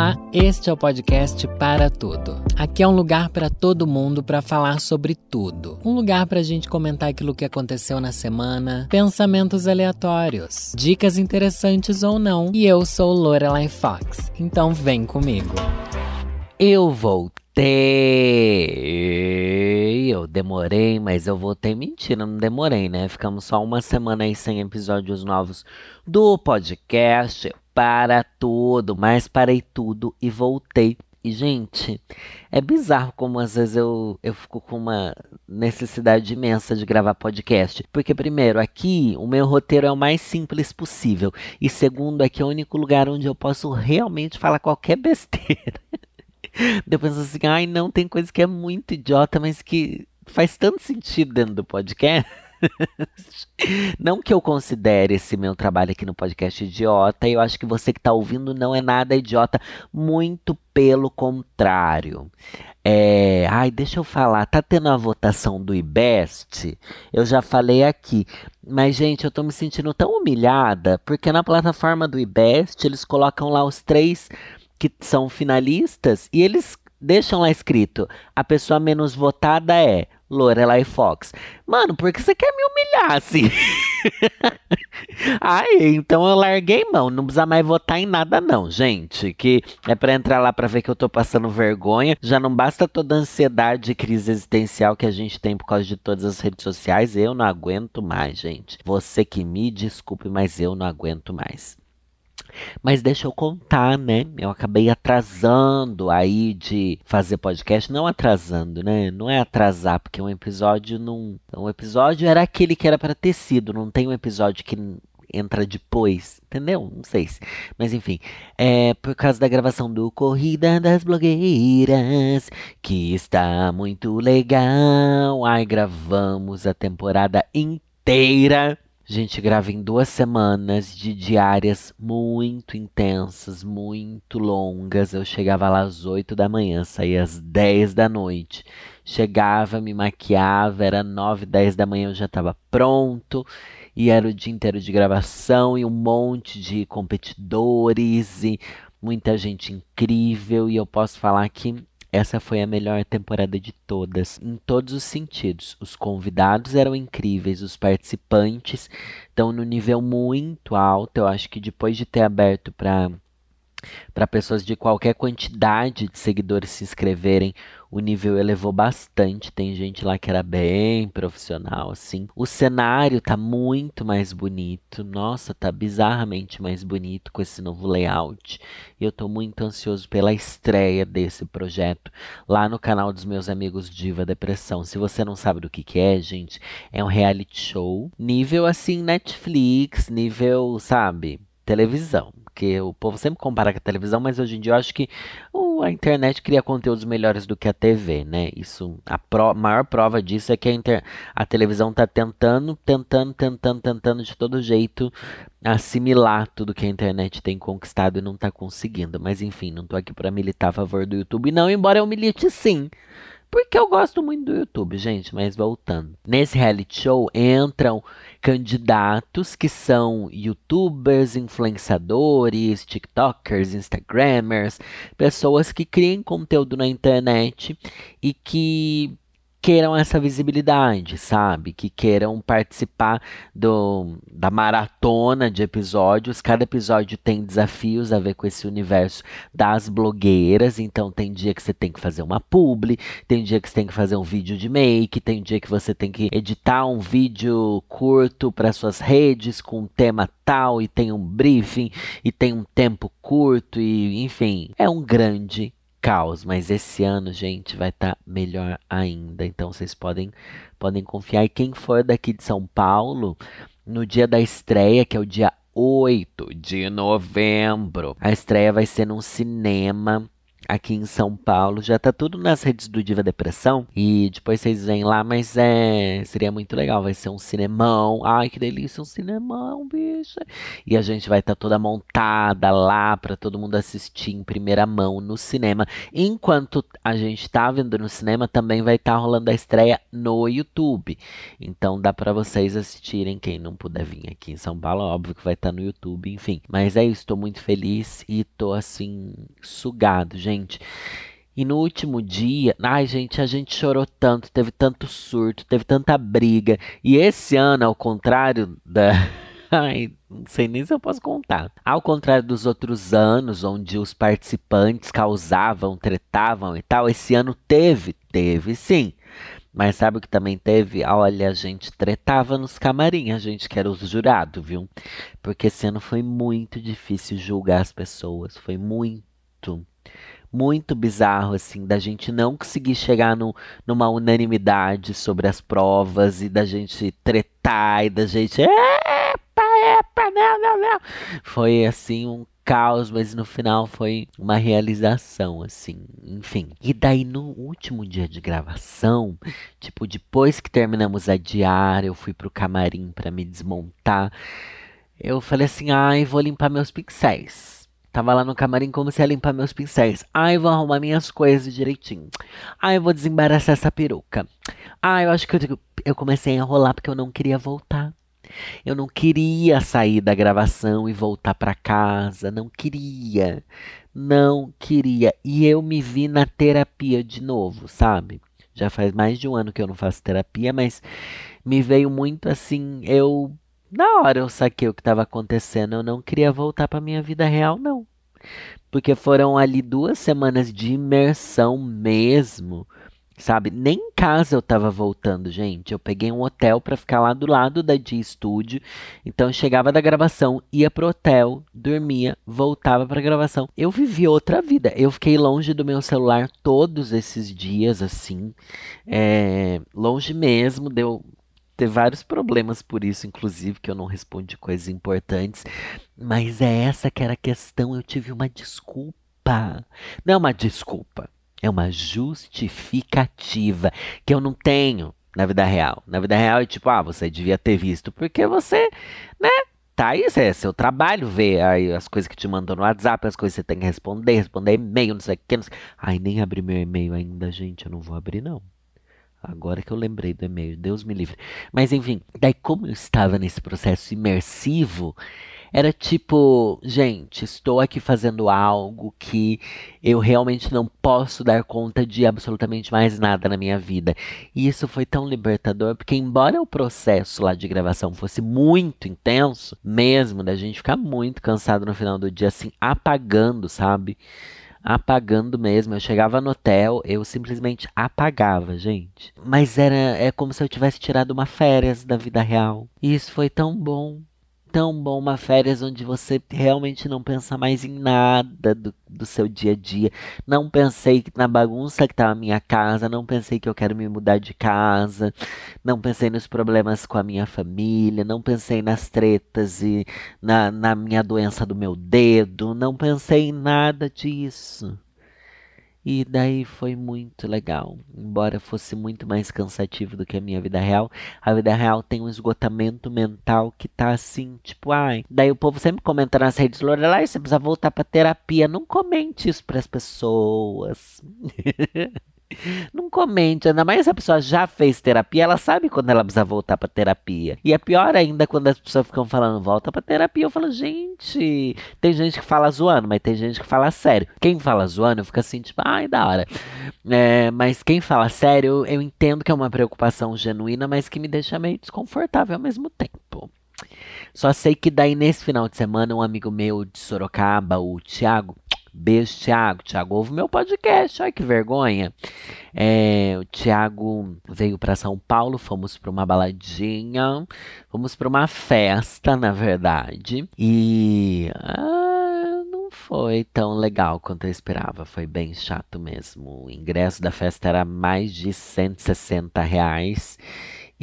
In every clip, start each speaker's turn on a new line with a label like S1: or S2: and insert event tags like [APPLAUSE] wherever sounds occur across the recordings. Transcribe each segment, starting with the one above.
S1: Olá, este é o podcast Para Tudo. Aqui é um lugar para todo mundo para falar sobre tudo. Um lugar para a gente comentar aquilo que aconteceu na semana, pensamentos aleatórios, dicas interessantes ou não. E eu sou Lorelai Fox, então vem comigo.
S2: Eu voltei. Eu demorei, mas eu voltei. Mentira, não demorei, né? Ficamos só uma semana aí sem episódios novos do podcast para tudo, mas parei tudo e voltei. E, gente, é bizarro como às vezes eu, eu fico com uma necessidade imensa de gravar podcast. Porque, primeiro, aqui o meu roteiro é o mais simples possível. E, segundo, aqui é o único lugar onde eu posso realmente falar qualquer [LAUGHS] besteira. Depois assim, ai, não, tem coisa que é muito idiota, mas que faz tanto sentido dentro do podcast. [LAUGHS] não que eu considere esse meu trabalho aqui no podcast idiota, eu acho que você que está ouvindo não é nada idiota, muito pelo contrário. É, ai, deixa eu falar, tá tendo a votação do IBEST? Eu já falei aqui, mas gente, eu tô me sentindo tão humilhada, porque na plataforma do IBEST eles colocam lá os três que são finalistas e eles deixam lá escrito: a pessoa menos votada é Lorelai Fox. Mano, por que você quer me humilhar assim? [LAUGHS] Ai, então eu larguei mão. Não precisa mais votar em nada, não, gente. Que é pra entrar lá pra ver que eu tô passando vergonha. Já não basta toda a ansiedade e crise existencial que a gente tem por causa de todas as redes sociais. Eu não aguento mais, gente. Você que me desculpe, mas eu não aguento mais. Mas deixa eu contar, né? Eu acabei atrasando aí de fazer podcast. Não atrasando, né? Não é atrasar, porque um episódio não. Um episódio era aquele que era para ter sido. Não tem um episódio que entra depois, entendeu? Não sei se. Mas enfim, é por causa da gravação do Corrida das Blogueiras, que está muito legal. Ai, gravamos a temporada inteira. Gente grava em duas semanas de diárias muito intensas, muito longas. Eu chegava lá às 8 da manhã, saía às 10 da noite. Chegava, me maquiava, era 9, 10 da manhã eu já estava pronto. E era o dia inteiro de gravação e um monte de competidores e muita gente incrível. E eu posso falar que essa foi a melhor temporada de todas, em todos os sentidos. Os convidados eram incríveis, os participantes estão no nível muito alto. Eu acho que depois de ter aberto para para pessoas de qualquer quantidade de seguidores se inscreverem, o nível elevou bastante. Tem gente lá que era bem profissional, assim. O cenário tá muito mais bonito. Nossa, tá bizarramente mais bonito com esse novo layout. E eu tô muito ansioso pela estreia desse projeto lá no canal dos meus amigos Diva Depressão. Se você não sabe do que, que é, gente, é um reality show nível assim Netflix, nível, sabe, televisão porque o povo sempre compara com a televisão, mas hoje em dia eu acho que uh, a internet cria conteúdos melhores do que a TV, né? Isso, a pro, maior prova disso é que a, inter, a televisão está tentando, tentando, tentando, tentando de todo jeito assimilar tudo que a internet tem conquistado e não está conseguindo. Mas enfim, não estou aqui para militar a favor do YouTube, não, embora eu milite sim. Porque eu gosto muito do YouTube, gente, mas voltando. Nesse reality show entram candidatos que são youtubers, influenciadores, tiktokers, instagramers, pessoas que criam conteúdo na internet e que queiram essa visibilidade, sabe? Que queiram participar do, da maratona de episódios. Cada episódio tem desafios a ver com esse universo das blogueiras. Então tem dia que você tem que fazer uma publi, tem dia que você tem que fazer um vídeo de make, tem dia que você tem que editar um vídeo curto para suas redes com um tema tal e tem um briefing e tem um tempo curto e enfim, é um grande caos, mas esse ano, gente, vai estar tá melhor ainda. Então vocês podem podem confiar. E quem for daqui de São Paulo, no dia da estreia, que é o dia 8 de novembro, a estreia vai ser num cinema aqui em São Paulo. Já tá tudo nas redes do Diva Depressão. E depois vocês vêm lá, mas é. Seria muito legal. Vai ser um cinemão. Ai, que delícia, um cinemão, bicha. E a gente vai estar tá toda montada lá para todo mundo assistir em primeira mão no cinema. Enquanto a gente tá vendo no cinema, também vai estar tá rolando a estreia no YouTube. Então dá para vocês assistirem. Quem não puder vir aqui em São Paulo, óbvio que vai estar tá no YouTube, enfim. Mas é isso, tô muito feliz e tô assim, sugado, gente. E no último dia, ai gente, a gente chorou tanto, teve tanto surto, teve tanta briga. E esse ano, ao contrário da. [LAUGHS] Ai, não sei nem se eu posso contar. Ao contrário dos outros anos, onde os participantes causavam, tretavam e tal, esse ano teve, teve sim. Mas sabe o que também teve? Olha, a gente tretava nos camarim, a gente que era os jurados, viu? Porque esse ano foi muito difícil julgar as pessoas. Foi muito, muito bizarro, assim, da gente não conseguir chegar no, numa unanimidade sobre as provas e da gente tretar e da gente. Epa, epa, não, não, não. Foi assim um caos, mas no final foi uma realização, assim, enfim. E daí no último dia de gravação, tipo, depois que terminamos a diária, eu fui pro camarim para me desmontar. Eu falei assim: ai, vou limpar meus pincéis. Tava lá no camarim como se ia limpar meus pincéis. Ai, vou arrumar minhas coisas direitinho. Ai, vou desembaraçar essa peruca. Ai, eu acho que eu, eu comecei a enrolar porque eu não queria voltar. Eu não queria sair da gravação e voltar para casa, não queria. Não queria. E eu me vi na terapia de novo, sabe? Já faz mais de um ano que eu não faço terapia, mas me veio muito assim, eu na hora eu saquei o que estava acontecendo, eu não queria voltar para minha vida real, não. Porque foram ali duas semanas de imersão mesmo sabe? Nem em casa eu tava voltando, gente. Eu peguei um hotel para ficar lá do lado da G Studio. Então eu chegava da gravação, ia pro hotel, dormia, voltava pra gravação. Eu vivi outra vida. Eu fiquei longe do meu celular todos esses dias, assim. É, longe mesmo, deu ter vários problemas por isso, inclusive, que eu não respondi coisas importantes. Mas é essa que era a questão. Eu tive uma desculpa. Não é uma desculpa é uma justificativa que eu não tenho na vida real. Na vida real é tipo, ah, você devia ter visto, porque você, né? Tá aí, é seu trabalho ver aí as coisas que te mandam no WhatsApp, as coisas que você tem que responder, responder e-mail, não sei o que. Não sei... Ai, nem abri meu e-mail ainda, gente. Eu não vou abrir, não. Agora que eu lembrei do e-mail, Deus me livre. Mas enfim, daí como eu estava nesse processo imersivo, era tipo, gente, estou aqui fazendo algo que eu realmente não posso dar conta de absolutamente mais nada na minha vida. E isso foi tão libertador, porque embora o processo lá de gravação fosse muito intenso, mesmo da gente ficar muito cansado no final do dia, assim, apagando, sabe? Apagando mesmo. Eu chegava no hotel, eu simplesmente apagava, gente. Mas era é como se eu tivesse tirado uma férias da vida real. E isso foi tão bom tão bom uma férias onde você realmente não pensa mais em nada do, do seu dia a dia. Não pensei na bagunça que tá na minha casa, não pensei que eu quero me mudar de casa, não pensei nos problemas com a minha família, não pensei nas tretas e na, na minha doença do meu dedo, não pensei em nada disso. E daí foi muito legal. Embora fosse muito mais cansativo do que a minha vida real, a vida real tem um esgotamento mental que tá assim, tipo, ai. Daí o povo sempre comenta nas redes, Lorelai, você precisa voltar pra terapia. Não comente isso pras pessoas. [LAUGHS] [LAUGHS] Não comente, ainda mais se a pessoa já fez terapia, ela sabe quando ela precisa voltar pra terapia. E é pior ainda quando as pessoas ficam falando, volta pra terapia. Eu falo, gente, tem gente que fala zoando, mas tem gente que fala sério. Quem fala zoando, eu fico assim, tipo, ai, da hora. É, mas quem fala sério, eu entendo que é uma preocupação genuína, mas que me deixa meio desconfortável ao mesmo tempo. Só sei que daí nesse final de semana, um amigo meu de Sorocaba, o Thiago, Beijo, Thiago. Thiago ouve meu podcast. Ai, que vergonha. É, o Thiago veio para São Paulo. Fomos para uma baladinha. Fomos para uma festa, na verdade. E. Ah, não foi tão legal quanto eu esperava. Foi bem chato mesmo. O ingresso da festa era mais de 160 reais.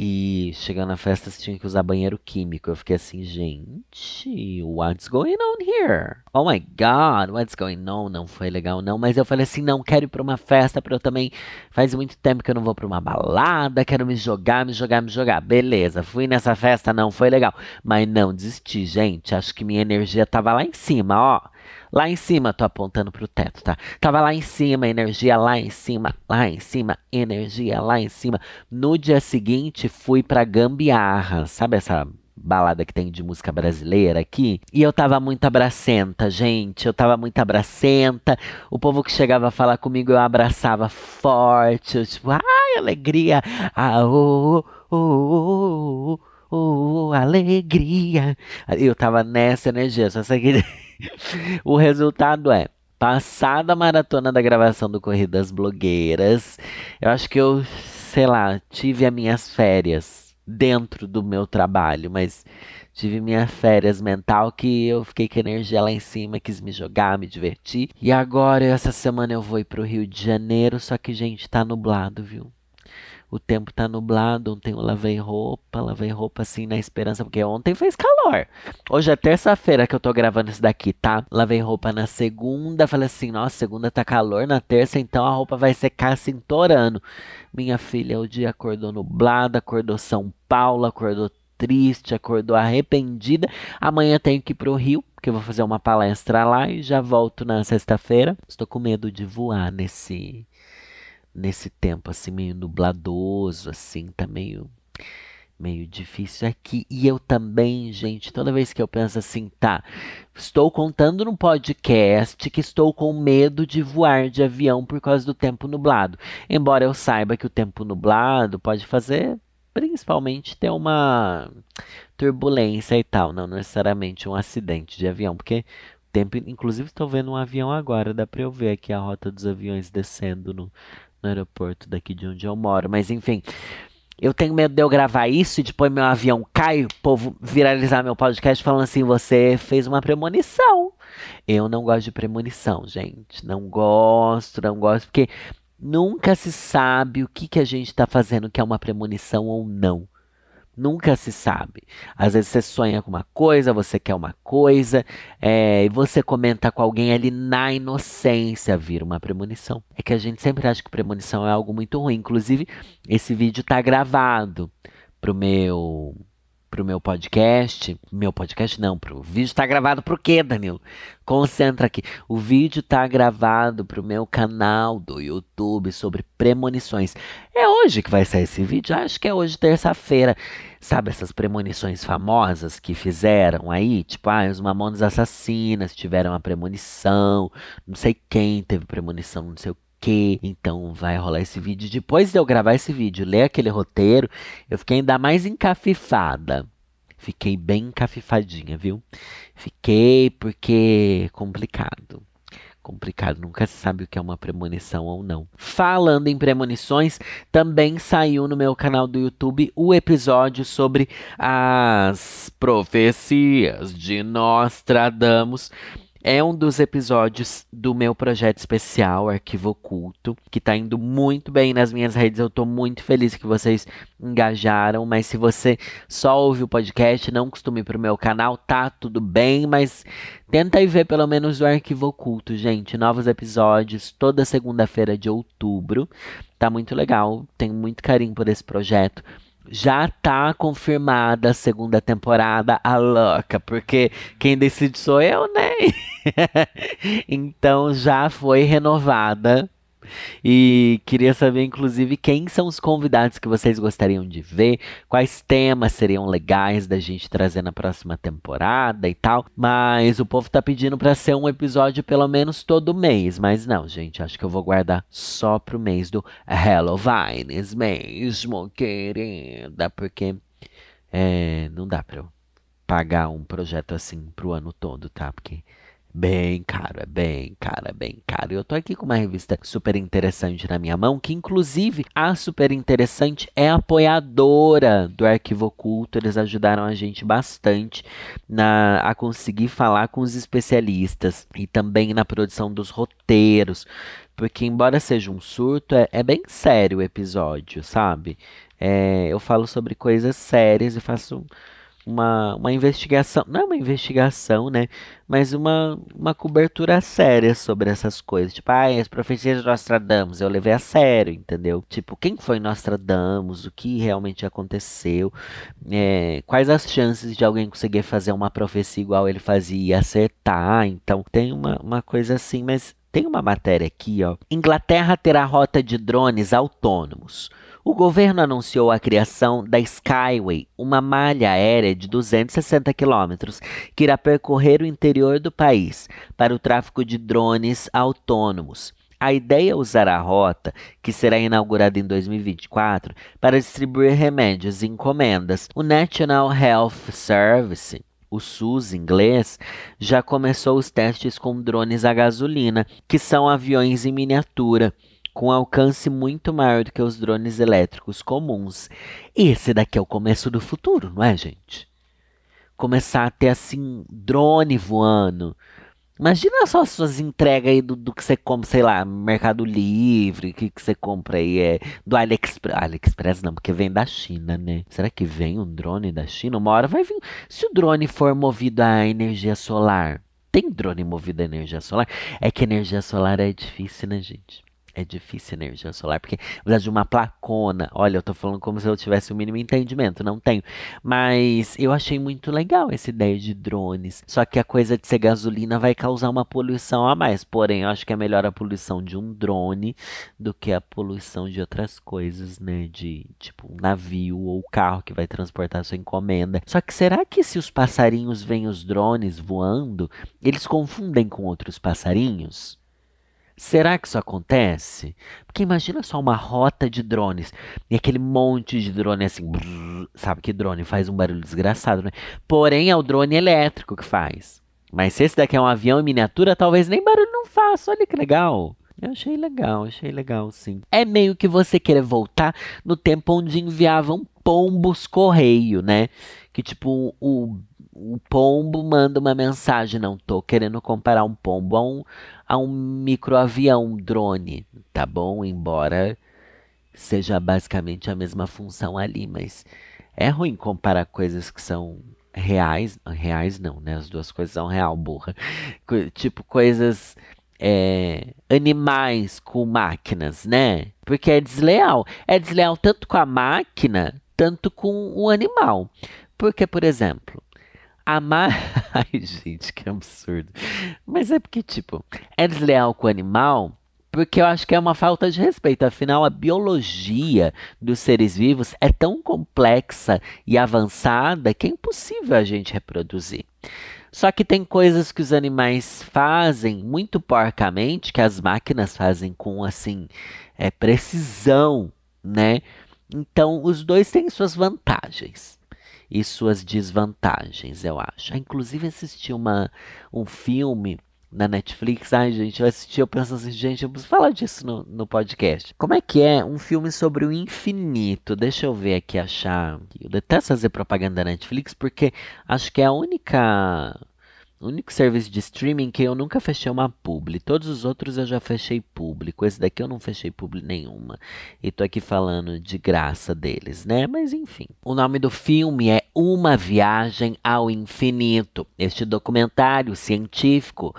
S2: E chegando na festa, você tinha que usar banheiro químico. Eu fiquei assim, gente, what's going on here? Oh my god, what's going on? Não foi legal, não. Mas eu falei assim, não, quero ir pra uma festa pra eu também. Faz muito tempo que eu não vou pra uma balada, quero me jogar, me jogar, me jogar. Beleza, fui nessa festa, não foi legal. Mas não desisti, gente. Acho que minha energia tava lá em cima, ó. Lá em cima, tô apontando pro teto, tá? Tava lá em cima, energia lá em cima, lá em cima, energia lá em cima. No dia seguinte, fui pra Gambiarra, sabe essa balada que tem de música brasileira aqui. E eu tava muito abracenta, gente. Eu tava muito abracenta. O povo que chegava a falar comigo, eu abraçava forte. Eu, tipo, ai, alegria. Ah, oh, oh, oh, oh, oh, alegria. Eu tava nessa energia, só sei que o resultado é. Passada a maratona da gravação do Corridas Blogueiras, eu acho que eu, sei lá, tive as minhas férias dentro do meu trabalho, mas tive minhas férias mental que eu fiquei com energia lá em cima, quis me jogar, me divertir. E agora, essa semana eu vou ir pro Rio de Janeiro, só que, gente, tá nublado, viu? O tempo tá nublado, ontem eu lavei roupa, lavei roupa assim na esperança, porque ontem fez calor. Hoje é terça-feira que eu tô gravando isso daqui, tá? Lavei roupa na segunda, falei assim, nossa, segunda tá calor, na terça então a roupa vai secar torando. Minha filha, o dia acordou nublado, acordou São Paulo, acordou triste, acordou arrependida. Amanhã tenho que ir pro Rio, porque eu vou fazer uma palestra lá e já volto na sexta-feira. Estou com medo de voar nesse nesse tempo assim meio nubladoso, assim, tá meio meio difícil aqui. E eu também, gente, toda vez que eu penso assim, tá, estou contando no podcast que estou com medo de voar de avião por causa do tempo nublado. Embora eu saiba que o tempo nublado pode fazer principalmente ter uma turbulência e tal, não necessariamente um acidente de avião, porque tempo, inclusive estou vendo um avião agora, dá para eu ver aqui a rota dos aviões descendo no, no aeroporto daqui de onde eu moro. Mas enfim, eu tenho medo de eu gravar isso e depois meu avião cai, o povo viralizar meu podcast falando assim: você fez uma premonição. Eu não gosto de premonição, gente. Não gosto, não gosto, porque nunca se sabe o que, que a gente está fazendo que é uma premonição ou não. Nunca se sabe. Às vezes você sonha com uma coisa, você quer uma coisa, é, e você comenta com alguém ali na inocência, vira uma premonição. É que a gente sempre acha que premonição é algo muito ruim. Inclusive, esse vídeo está gravado pro meu pro meu podcast. Meu podcast não, pro vídeo tá gravado pro quê, Danilo? Concentra aqui. O vídeo tá gravado pro meu canal do YouTube sobre premonições. É hoje que vai sair esse vídeo? Acho que é hoje, terça-feira. Sabe essas premonições famosas que fizeram aí? Tipo, ah, os Mamonas Assassinas tiveram uma premonição, não sei quem teve premonição, não sei o que então vai rolar esse vídeo. Depois de eu gravar esse vídeo, ler aquele roteiro, eu fiquei ainda mais encafifada. Fiquei bem encafifadinha, viu? Fiquei porque complicado. Complicado, nunca se sabe o que é uma premonição ou não. Falando em premonições, também saiu no meu canal do YouTube o episódio sobre as profecias de Nostradamus é um dos episódios do meu projeto especial, Arquivo Oculto, que tá indo muito bem nas minhas redes. Eu tô muito feliz que vocês engajaram, mas se você só ouve o podcast, não costuma ir pro meu canal, tá tudo bem, mas tenta ir ver pelo menos o Arquivo Oculto, gente. Novos episódios toda segunda-feira de outubro. Tá muito legal, tenho muito carinho por esse projeto já tá confirmada a segunda temporada, a louca, porque quem decide sou eu, né? [LAUGHS] então já foi renovada e queria saber, inclusive, quem são os convidados que vocês gostariam de ver, quais temas seriam legais da gente trazer na próxima temporada e tal. Mas o povo tá pedindo para ser um episódio pelo menos todo mês. Mas não, gente, acho que eu vou guardar só pro mês do Halloween mesmo, querida, porque é, não dá pra eu pagar um projeto assim pro ano todo, tá? Porque Bem caro, é bem caro, é bem caro. Eu tô aqui com uma revista super interessante na minha mão, que inclusive a super interessante é apoiadora do Arquivo Oculto. Eles ajudaram a gente bastante na, a conseguir falar com os especialistas e também na produção dos roteiros. Porque, embora seja um surto, é, é bem sério o episódio, sabe? É, eu falo sobre coisas sérias e faço uma, uma investigação, não é uma investigação, né? Mas uma, uma cobertura séria sobre essas coisas. Tipo, ah, as profecias de Nostradamus, eu levei a sério, entendeu? Tipo, quem foi Nostradamus? O que realmente aconteceu? É, quais as chances de alguém conseguir fazer uma profecia igual ele fazia e acertar? Então, tem uma, uma coisa assim, mas tem uma matéria aqui, ó. Inglaterra terá rota de drones autônomos. O governo anunciou a criação da Skyway, uma malha aérea de 260 quilômetros que irá percorrer o interior do país para o tráfego de drones autônomos. A ideia é usar a rota, que será inaugurada em 2024, para distribuir remédios e encomendas. O National Health Service o SUS inglês, já começou os testes com drones a gasolina, que são aviões em miniatura com alcance muito maior do que os drones elétricos comuns. Esse daqui é o começo do futuro, não é, gente? Começar a ter assim drone voando. Imagina só as suas entregas aí do, do que você compra, sei lá, Mercado Livre, que, que você compra aí, é do AliExpress. AliExpress não, porque vem da China, né? Será que vem um drone da China? Uma hora vai vir. Se o drone for movido a energia solar, tem drone movido a energia solar? É que energia solar é difícil, né, gente? É difícil energia solar, porque precisa de uma placona. Olha, eu tô falando como se eu tivesse o mínimo entendimento, não tenho. Mas eu achei muito legal essa ideia de drones. Só que a coisa de ser gasolina vai causar uma poluição a mais. Porém, eu acho que é melhor a poluição de um drone do que a poluição de outras coisas, né? De tipo um navio ou carro que vai transportar sua encomenda. Só que será que se os passarinhos veem os drones voando, eles confundem com outros passarinhos? Será que isso acontece? Porque imagina só uma rota de drones e aquele monte de drone assim, brrr, sabe que drone faz um barulho desgraçado, né? Porém é o drone elétrico que faz. Mas se esse daqui é um avião em miniatura, talvez nem barulho não faça. Olha que legal. Eu achei legal, achei legal, sim. É meio que você querer voltar no tempo onde enviavam pombos correio, né? Que tipo, o, o pombo manda uma mensagem. Não tô querendo comparar um pombo a um, a um microavião, um drone, tá bom? Embora seja basicamente a mesma função ali, mas é ruim comparar coisas que são reais, reais não, né? As duas coisas são real, burra. Tipo coisas é, animais com máquinas, né? Porque é desleal. É desleal tanto com a máquina, tanto com o animal. Porque, por exemplo, amar. [LAUGHS] Ai, gente, que absurdo. Mas é porque, tipo, é desleal com o animal porque eu acho que é uma falta de respeito. Afinal, a biologia dos seres vivos é tão complexa e avançada que é impossível a gente reproduzir. Só que tem coisas que os animais fazem muito porcamente, que as máquinas fazem com assim é, precisão, né? Então, os dois têm suas vantagens e suas desvantagens, eu acho. Ah, inclusive assisti uma, um filme na Netflix. Ai, gente, eu assisti, eu penso assim, gente, eu preciso falar disso no, no podcast. Como é que é um filme sobre o infinito? Deixa eu ver aqui, achar. Eu detesto fazer propaganda da Netflix porque acho que é a única o único serviço de streaming que eu nunca fechei uma publi. Todos os outros eu já fechei público. Esse daqui eu não fechei publi nenhuma. E tô aqui falando de graça deles, né? Mas enfim. O nome do filme é Uma Viagem ao Infinito. Este documentário científico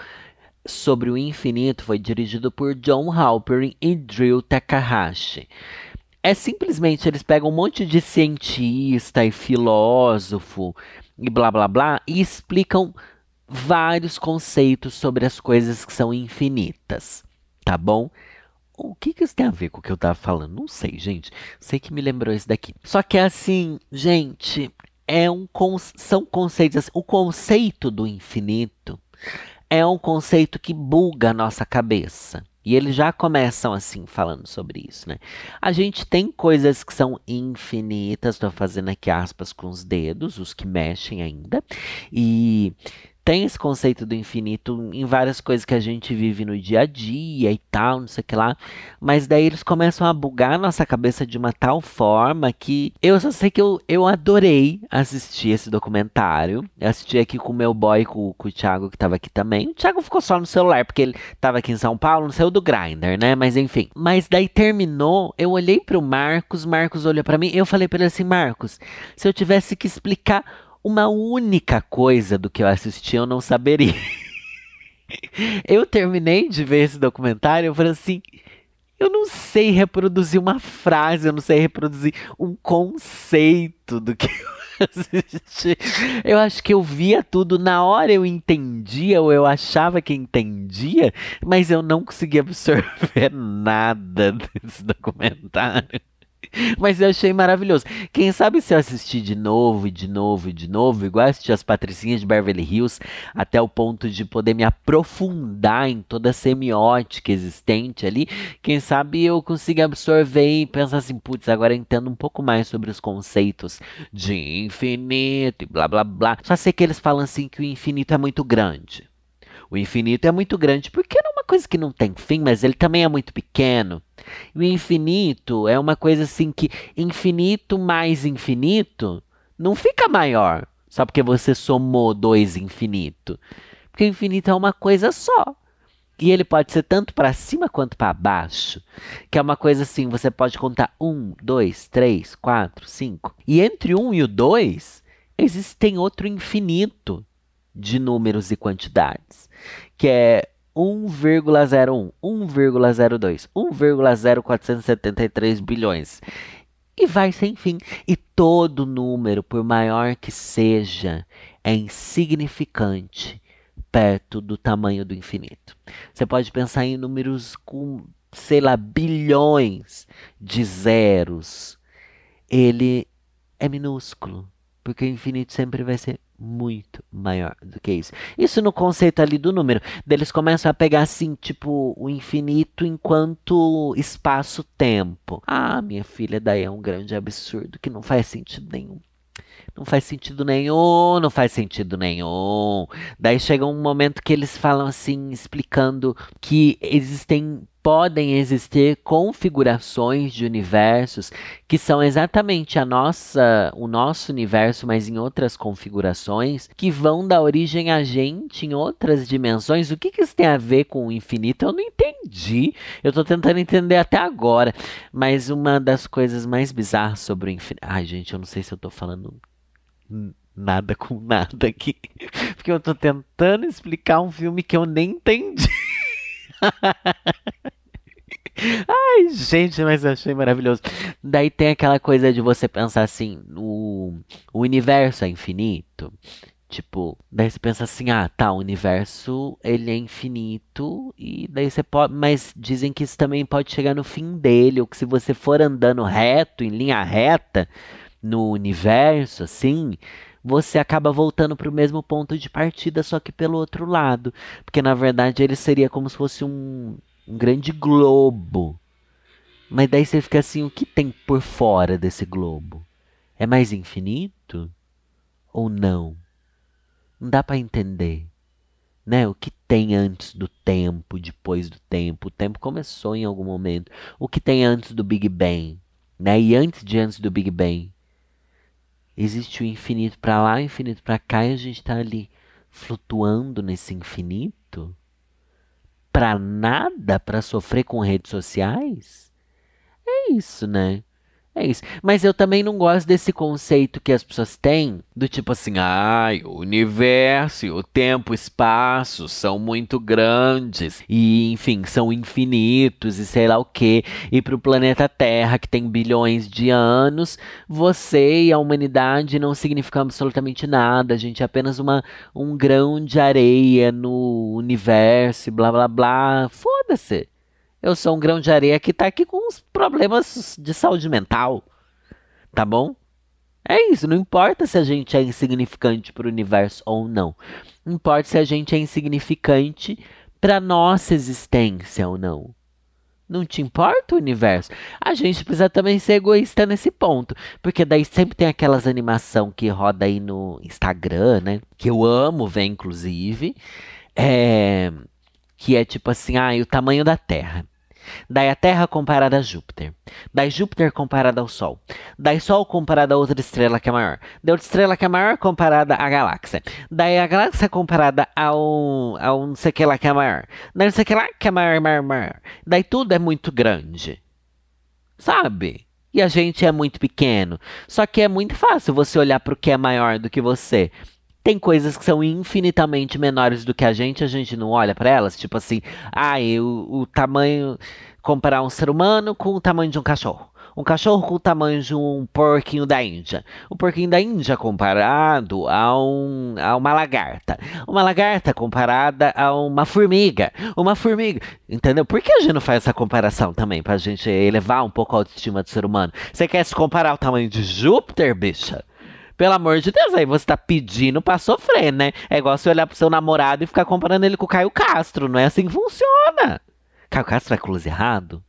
S2: sobre o infinito foi dirigido por John Halperin e Drew Takahashi. É simplesmente eles pegam um monte de cientista e filósofo e blá blá blá e explicam vários conceitos sobre as coisas que são infinitas, tá bom? O que, que isso tem a ver com o que eu tava falando? Não sei, gente. Sei que me lembrou isso daqui. Só que assim, gente, é um são conceitos assim, o conceito do infinito é um conceito que buga a nossa cabeça. E eles já começam assim falando sobre isso, né? A gente tem coisas que são infinitas, estou fazendo aqui aspas com os dedos, os que mexem ainda, e tem esse conceito do infinito em várias coisas que a gente vive no dia a dia e tal, não sei o que lá. Mas daí eles começam a bugar nossa cabeça de uma tal forma que eu só sei que eu, eu adorei assistir esse documentário. Eu assisti aqui com o meu boy, com, com o Thiago, que tava aqui também. O Thiago ficou só no celular, porque ele tava aqui em São Paulo, não saiu do Grindr, né? Mas enfim. Mas daí terminou, eu olhei pro Marcos, Marcos olhou para mim, eu falei para ele assim, Marcos, se eu tivesse que explicar uma única coisa do que eu assisti, eu não saberia. [LAUGHS] eu terminei de ver esse documentário, eu falei assim, eu não sei reproduzir uma frase, eu não sei reproduzir um conceito do que eu [LAUGHS] assisti. Eu acho que eu via tudo na hora, eu entendia ou eu achava que entendia, mas eu não conseguia absorver [LAUGHS] nada desse documentário. [LAUGHS] Mas eu achei maravilhoso. Quem sabe se eu assistir de novo e de novo e de novo, igual assistir as Patricinhas de Beverly Hills, até o ponto de poder me aprofundar em toda a semiótica existente ali, quem sabe eu consiga absorver e pensar assim, putz, agora entendo um pouco mais sobre os conceitos de infinito e blá blá blá. Só sei que eles falam assim que o infinito é muito grande. O infinito é muito grande porque não coisa que não tem fim, mas ele também é muito pequeno. E o infinito é uma coisa assim que infinito mais infinito não fica maior só porque você somou dois infinito. Porque o infinito é uma coisa só. E ele pode ser tanto para cima quanto para baixo. Que é uma coisa assim, você pode contar um, dois, três, quatro, cinco. E entre um e o dois, existem outro infinito de números e quantidades, que é 1,01, 1,02, 1,0473 bilhões. E vai sem fim. E todo número, por maior que seja, é insignificante perto do tamanho do infinito. Você pode pensar em números com, sei lá, bilhões de zeros. Ele é minúsculo, porque o infinito sempre vai ser muito maior do que isso. Isso no conceito ali do número. Eles começam a pegar assim, tipo, o infinito enquanto espaço-tempo. Ah, minha filha, daí é um grande absurdo que não faz sentido nenhum. Não faz sentido nenhum, não faz sentido nenhum. Daí chega um momento que eles falam assim, explicando que existem podem existir configurações de universos que são exatamente a nossa, o nosso universo, mas em outras configurações, que vão dar origem a gente em outras dimensões. O que, que isso tem a ver com o infinito? Eu não entendi. Eu estou tentando entender até agora. Mas uma das coisas mais bizarras sobre o infinito. Ai, gente, eu não sei se eu estou falando nada com nada aqui. [LAUGHS] Porque eu estou tentando explicar um filme que eu nem entendi. [LAUGHS] Ai, gente, mas eu achei maravilhoso. Daí tem aquela coisa de você pensar assim, o, o universo é infinito. Tipo, daí você pensa assim, ah, tá, o universo ele é infinito e daí você pode, mas dizem que isso também pode chegar no fim dele, ou que se você for andando reto, em linha reta no universo, assim, você acaba voltando para o mesmo ponto de partida, só que pelo outro lado, porque na verdade ele seria como se fosse um um grande globo. Mas daí você fica assim, o que tem por fora desse globo? É mais infinito ou não? Não dá para entender, né? O que tem antes do tempo, depois do tempo? O tempo começou em algum momento. O que tem antes do Big Bang, né? E antes de antes do Big Bang, existe o infinito para lá, o infinito para cá e a gente está ali flutuando nesse infinito? para nada para sofrer com redes sociais? É isso, né? É isso. Mas eu também não gosto desse conceito que as pessoas têm do tipo assim, ai, o universo, o tempo, o espaço são muito grandes e, enfim, são infinitos e sei lá o que. E para o planeta Terra, que tem bilhões de anos, você e a humanidade não significam absolutamente nada. A gente é apenas uma, um grão de areia no universo, blá blá blá. Foda-se. Eu sou um grão de areia que tá aqui com uns problemas de saúde mental. Tá bom? É isso, não importa se a gente é insignificante para o universo ou não. Importa se a gente é insignificante para nossa existência ou não. Não te importa o universo? A gente precisa também ser egoísta nesse ponto. Porque daí sempre tem aquelas animação que roda aí no Instagram, né? Que eu amo ver, inclusive. É, que é tipo assim, ah, o tamanho da Terra. Daí a Terra comparada a Júpiter. Daí Júpiter comparada ao Sol. Daí Sol comparada a outra estrela que é maior. Daí outra estrela que é maior comparada à galáxia. Daí a galáxia comparada ao, ao não sei que lá que é maior. Daí não sei que lá que é maior, maior, maior. Daí tudo é muito grande. Sabe? E a gente é muito pequeno. Só que é muito fácil você olhar para o que é maior do que você. Tem coisas que são infinitamente menores do que a gente, a gente não olha para elas. Tipo assim, ah, o, o tamanho. Comparar um ser humano com o tamanho de um cachorro. Um cachorro com o tamanho de um porquinho da Índia. O porquinho da Índia comparado a, um, a uma lagarta. Uma lagarta comparada a uma formiga. Uma formiga. Entendeu? Por que a gente não faz essa comparação também? Pra gente elevar um pouco a autoestima do ser humano. Você quer se comparar ao tamanho de Júpiter, bicha? Pelo amor de Deus, aí você tá pedindo pra sofrer, né? É igual você olhar pro seu namorado e ficar comparando ele com o Caio Castro. Não é assim que funciona. Caio Castro é close errado?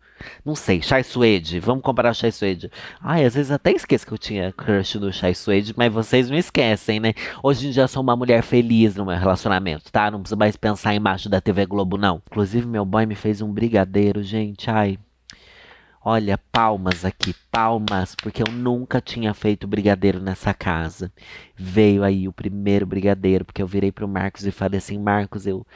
S2: Não sei, Chai Suede. Vamos comparar o Chai Suede. Ai, às vezes até esqueço que eu tinha crush no Chai Suede, mas vocês não esquecem, né? Hoje em dia eu sou uma mulher feliz no meu relacionamento, tá? Não preciso mais pensar embaixo da TV Globo, não. Inclusive, meu boy me fez um brigadeiro, gente. Ai, Olha, palmas aqui, palmas, porque eu nunca tinha feito brigadeiro nessa casa. Veio aí o primeiro brigadeiro, porque eu virei pro Marcos e falei assim: Marcos, eu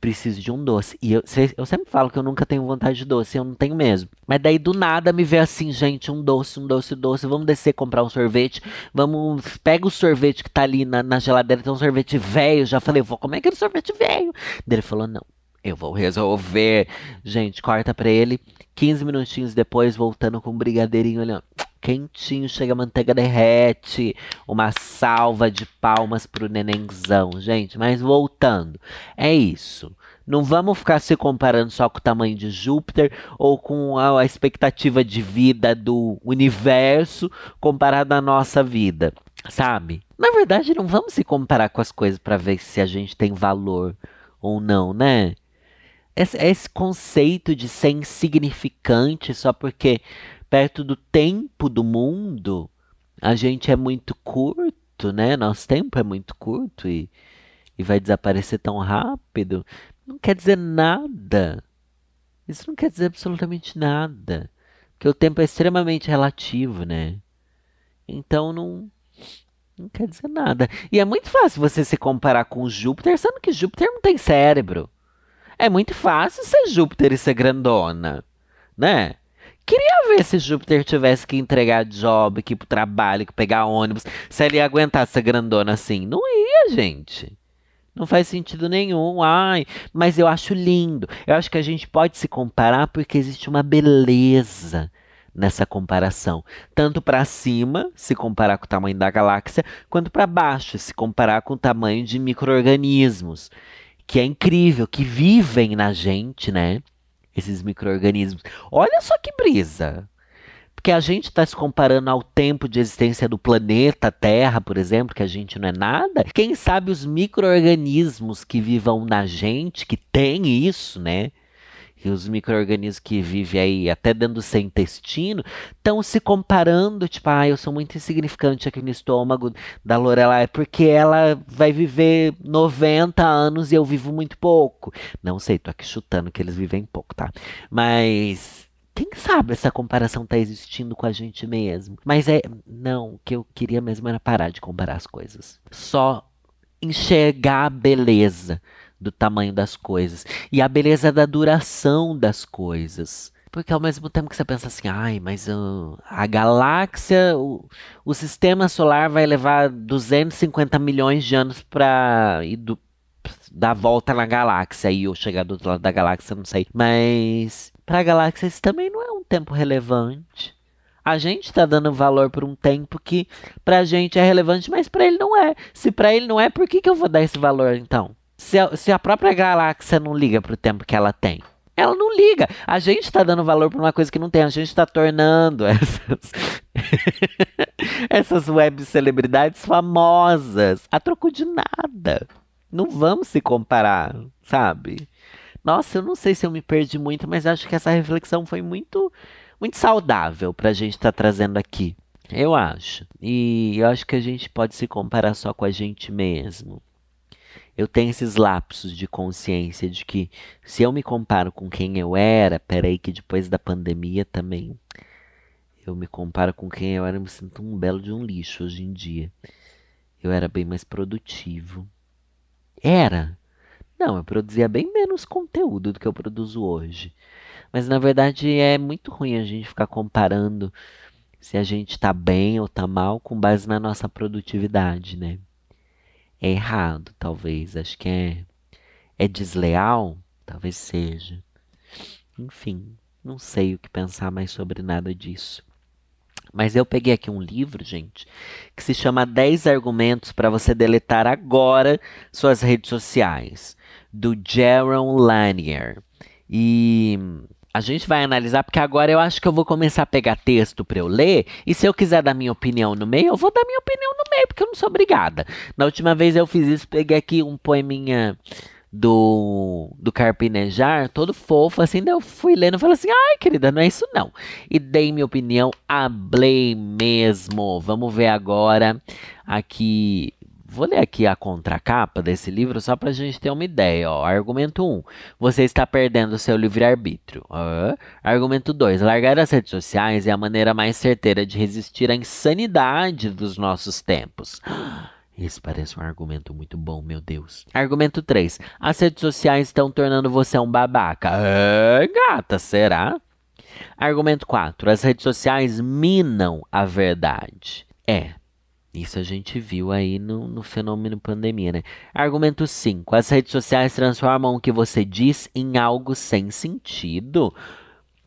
S2: preciso de um doce. E eu, eu sempre falo que eu nunca tenho vontade de doce, eu não tenho mesmo. Mas daí do nada me vê assim, gente, um doce, um doce, doce. Vamos descer comprar um sorvete. Vamos, pega o sorvete que tá ali na, na geladeira, tem um sorvete velho. Já falei, vou comer aquele sorvete velho. Ele falou: não, eu vou resolver. Gente, corta pra ele. 15 minutinhos depois, voltando com um brigadeirinho ali, ó, quentinho, chega a manteiga derrete. Uma salva de palmas pro nenenzão, gente. Mas voltando, é isso. Não vamos ficar se comparando só com o tamanho de Júpiter ou com a, a expectativa de vida do universo comparado à nossa vida, sabe? Na verdade, não vamos se comparar com as coisas para ver se a gente tem valor ou não, né? Esse, esse conceito de ser insignificante só porque perto do tempo do mundo a gente é muito curto, né? Nosso tempo é muito curto e, e vai desaparecer tão rápido. Não quer dizer nada. Isso não quer dizer absolutamente nada. Porque o tempo é extremamente relativo, né? Então não, não quer dizer nada. E é muito fácil você se comparar com Júpiter, sendo que Júpiter não tem cérebro. É muito fácil ser Júpiter e ser grandona, né? Queria ver se Júpiter tivesse que entregar job, que ir pro trabalho, que pegar ônibus, se ele ia aguentar ser grandona assim. Não ia, gente. Não faz sentido nenhum. Ai, mas eu acho lindo. Eu acho que a gente pode se comparar porque existe uma beleza nessa comparação. Tanto para cima, se comparar com o tamanho da galáxia, quanto para baixo, se comparar com o tamanho de micro-organismos que é incrível, que vivem na gente, né? Esses micro-organismos. Olha só que brisa! Porque a gente está se comparando ao tempo de existência do planeta Terra, por exemplo, que a gente não é nada. Quem sabe os micro-organismos que vivam na gente, que tem isso, né? Que os micro-organismos que vivem aí até dentro do seu intestino estão se comparando, tipo, ah, eu sou muito insignificante aqui no estômago da Lorelai, porque ela vai viver 90 anos e eu vivo muito pouco. Não sei, tô aqui chutando que eles vivem pouco, tá? Mas quem sabe essa comparação tá existindo com a gente mesmo. Mas é, não, o que eu queria mesmo era parar de comparar as coisas. Só enxergar a beleza do tamanho das coisas e a beleza da duração das coisas. Porque ao mesmo tempo que você pensa assim, ai, mas uh, a galáxia, o, o, sistema solar vai levar 250 milhões de anos para dar volta na galáxia e eu chegar do outro lado da galáxia, não sei. Mas para a galáxia isso também não é um tempo relevante. A gente está dando valor por um tempo que para a gente é relevante, mas para ele não é. Se para ele não é, por que, que eu vou dar esse valor então? Se a, se a própria galáxia não liga para o tempo que ela tem, ela não liga. A gente está dando valor para uma coisa que não tem. A gente está tornando [LAUGHS] essas, essas web celebridades famosas a troco de nada. Não vamos se comparar, sabe? Nossa, eu não sei se eu me perdi muito, mas acho que essa reflexão foi muito, muito saudável para a gente estar tá trazendo aqui. Eu acho. E eu acho que a gente pode se comparar só com a gente mesmo. Eu tenho esses lapsos de consciência de que se eu me comparo com quem eu era, peraí que depois da pandemia também eu me comparo com quem eu era, eu me sinto um belo de um lixo hoje em dia. Eu era bem mais produtivo. Era. Não, eu produzia bem menos conteúdo do que eu produzo hoje. Mas na verdade é muito ruim a gente ficar comparando se a gente está bem ou está mal com base na nossa produtividade, né? É errado, talvez. Acho que é, é desleal, talvez seja. Enfim, não sei o que pensar mais sobre nada disso. Mas eu peguei aqui um livro, gente, que se chama 10 argumentos para você deletar agora suas redes sociais, do Jaron Lanier. E a gente vai analisar, porque agora eu acho que eu vou começar a pegar texto para eu ler, e se eu quiser dar minha opinião no meio, eu vou dar minha opinião no meio, porque eu não sou obrigada. Na última vez eu fiz isso, peguei aqui um poeminha do, do Carpinejar, todo fofo, assim, daí eu fui lendo e falei assim, ai querida, não é isso não. E dei minha opinião, hablei mesmo. Vamos ver agora aqui Vou ler aqui a contracapa desse livro só para a gente ter uma ideia. Ó. Argumento 1. Você está perdendo seu livre-arbítrio. Uh. Argumento 2. Largar as redes sociais é a maneira mais certeira de resistir à insanidade dos nossos tempos. [GASPS] Esse parece um argumento muito bom, meu Deus. Argumento 3. As redes sociais estão tornando você um babaca. Gata, será? Argumento 4. As redes sociais minam a verdade. É, isso a gente viu aí no, no fenômeno pandemia, né? Argumento 5. As redes sociais transformam o que você diz em algo sem sentido.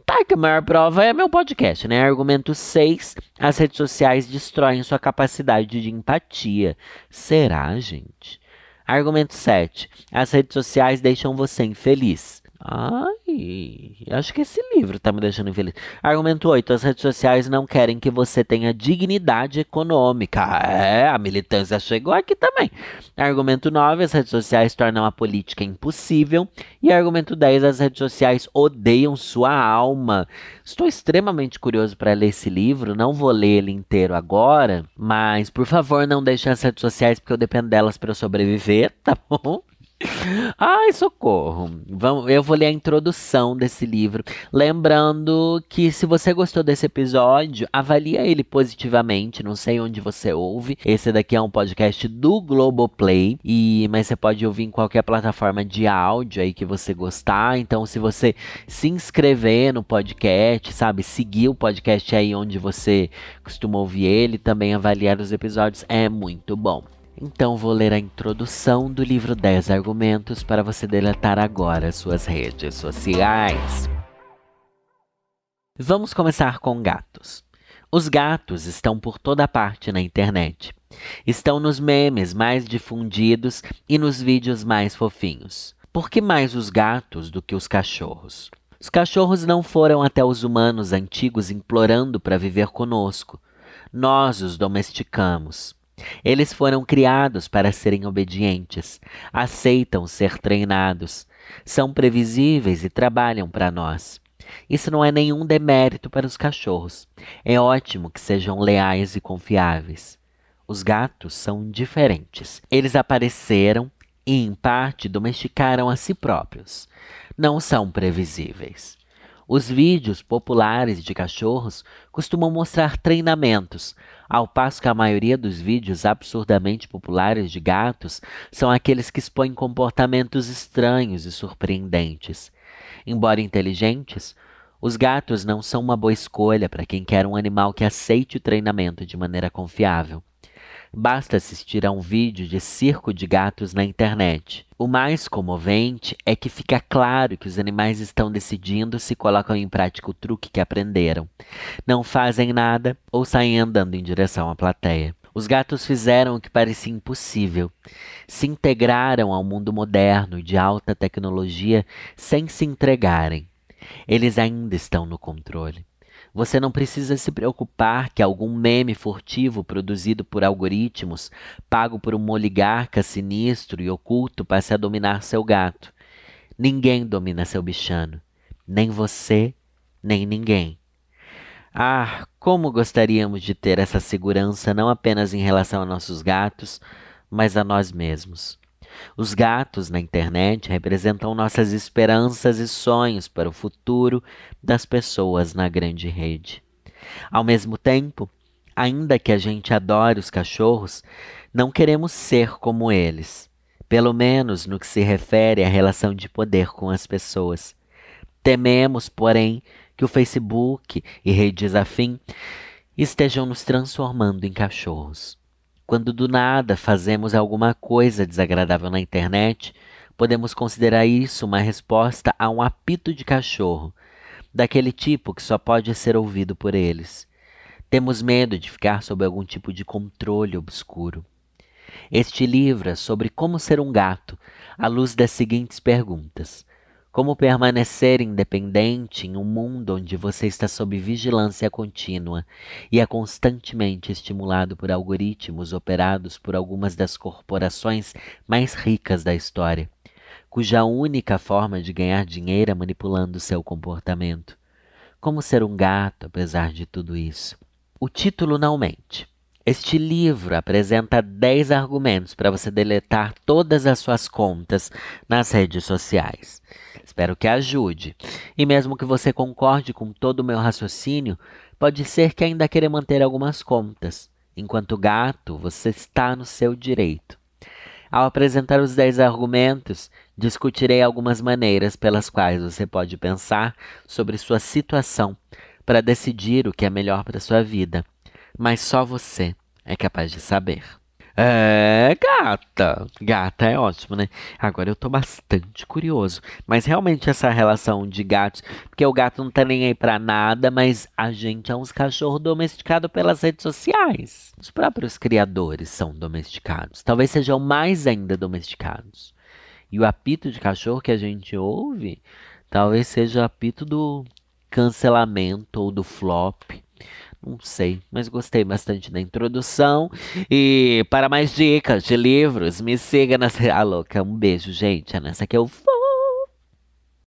S2: Tá, que a maior prova é meu podcast, né? Argumento 6. As redes sociais destroem sua capacidade de empatia. Será, gente? Argumento 7. As redes sociais deixam você infeliz. Ai, acho que esse livro tá me deixando infeliz. Argumento 8. As redes sociais não querem que você tenha dignidade econômica. É, a militância chegou aqui também. Argumento 9. As redes sociais tornam a política impossível. E argumento 10. As redes sociais odeiam sua alma. Estou extremamente curioso para ler esse livro. Não vou ler ele inteiro agora. Mas, por favor, não deixe as redes sociais, porque eu dependo delas para eu sobreviver, [LAUGHS] tá bom? Ai, socorro. Vamos, eu vou ler a introdução desse livro. Lembrando que se você gostou desse episódio, avalia ele positivamente. Não sei onde você ouve. Esse daqui é um podcast do Globoplay. E, mas você pode ouvir em qualquer plataforma de áudio aí que você gostar. Então, se você se inscrever no podcast, sabe? Seguir o podcast aí onde você costuma ouvir ele, também avaliar os episódios, é muito bom. Então vou ler a introdução do livro 10 argumentos para você deletar agora suas redes sociais. Vamos começar com gatos. Os gatos estão por toda parte na internet. Estão nos memes mais difundidos e nos vídeos mais fofinhos. Por que mais os gatos do que os cachorros? Os cachorros não foram até os humanos antigos implorando para viver conosco. Nós os domesticamos. Eles foram criados para serem obedientes, aceitam ser treinados, são previsíveis e trabalham para nós. Isso não é nenhum demérito para os cachorros. É ótimo que sejam leais e confiáveis. Os gatos são diferentes. Eles apareceram e, em parte, domesticaram a si próprios. Não são previsíveis. Os vídeos populares de cachorros costumam mostrar treinamentos, ao passo que a maioria dos vídeos absurdamente populares de gatos são aqueles que expõem comportamentos estranhos e surpreendentes. Embora inteligentes, os gatos não são uma boa escolha para quem quer um animal que aceite o treinamento de maneira confiável. Basta assistir a um vídeo de circo de gatos na internet. O mais comovente é que fica claro que os animais estão decidindo se colocam em prática o truque que aprenderam. Não fazem nada ou saem andando em direção à plateia. Os gatos fizeram o que parecia impossível. Se integraram ao mundo moderno de alta tecnologia sem se entregarem. Eles ainda estão no controle. Você não precisa se preocupar que algum meme furtivo produzido por algoritmos, pago por um oligarca sinistro e oculto, passe a dominar seu gato. Ninguém domina seu bichano, nem você, nem ninguém. Ah, como gostaríamos de ter essa segurança não apenas em relação a nossos gatos, mas a nós mesmos. Os gatos na internet representam nossas esperanças e sonhos para o futuro das pessoas na grande rede. Ao mesmo tempo, ainda que a gente adore os cachorros, não queremos ser como eles, pelo menos no que se refere à relação de poder com as pessoas. Tememos, porém, que o Facebook e redes afim estejam nos transformando em cachorros. Quando do nada fazemos alguma coisa desagradável na internet, podemos considerar isso uma resposta a um apito de cachorro, daquele tipo que só pode ser ouvido por eles. Temos medo de ficar sob algum tipo de controle obscuro. Este livro é sobre como ser um gato, à luz das seguintes perguntas: como permanecer independente em um mundo onde você está sob vigilância contínua e é constantemente estimulado por algoritmos operados por algumas das corporações mais ricas da história, cuja única forma de ganhar dinheiro é manipulando seu comportamento? Como ser um gato apesar de tudo isso? O título não mente. Este livro apresenta 10 argumentos para você deletar todas as suas contas nas redes sociais. Espero que ajude. E mesmo que você concorde com todo o meu raciocínio, pode ser que ainda queira manter algumas contas. Enquanto gato, você está no seu direito. Ao apresentar os 10 argumentos, discutirei algumas maneiras pelas quais você pode pensar sobre sua situação para decidir o que é melhor para sua vida mas só você é capaz de saber. É, gata. Gata é ótimo, né? Agora eu tô bastante curioso. Mas realmente essa relação de gatos, porque o gato não tá nem aí pra nada, mas a gente é uns cachorros domesticados pelas redes sociais. Os próprios criadores são domesticados. Talvez sejam mais ainda domesticados. E o apito de cachorro que a gente ouve, talvez seja o apito do cancelamento ou do flop. Não sei, mas gostei bastante da introdução. E para mais dicas de livros, me siga nas. Ah, louca, um beijo, gente. É nessa que eu vou.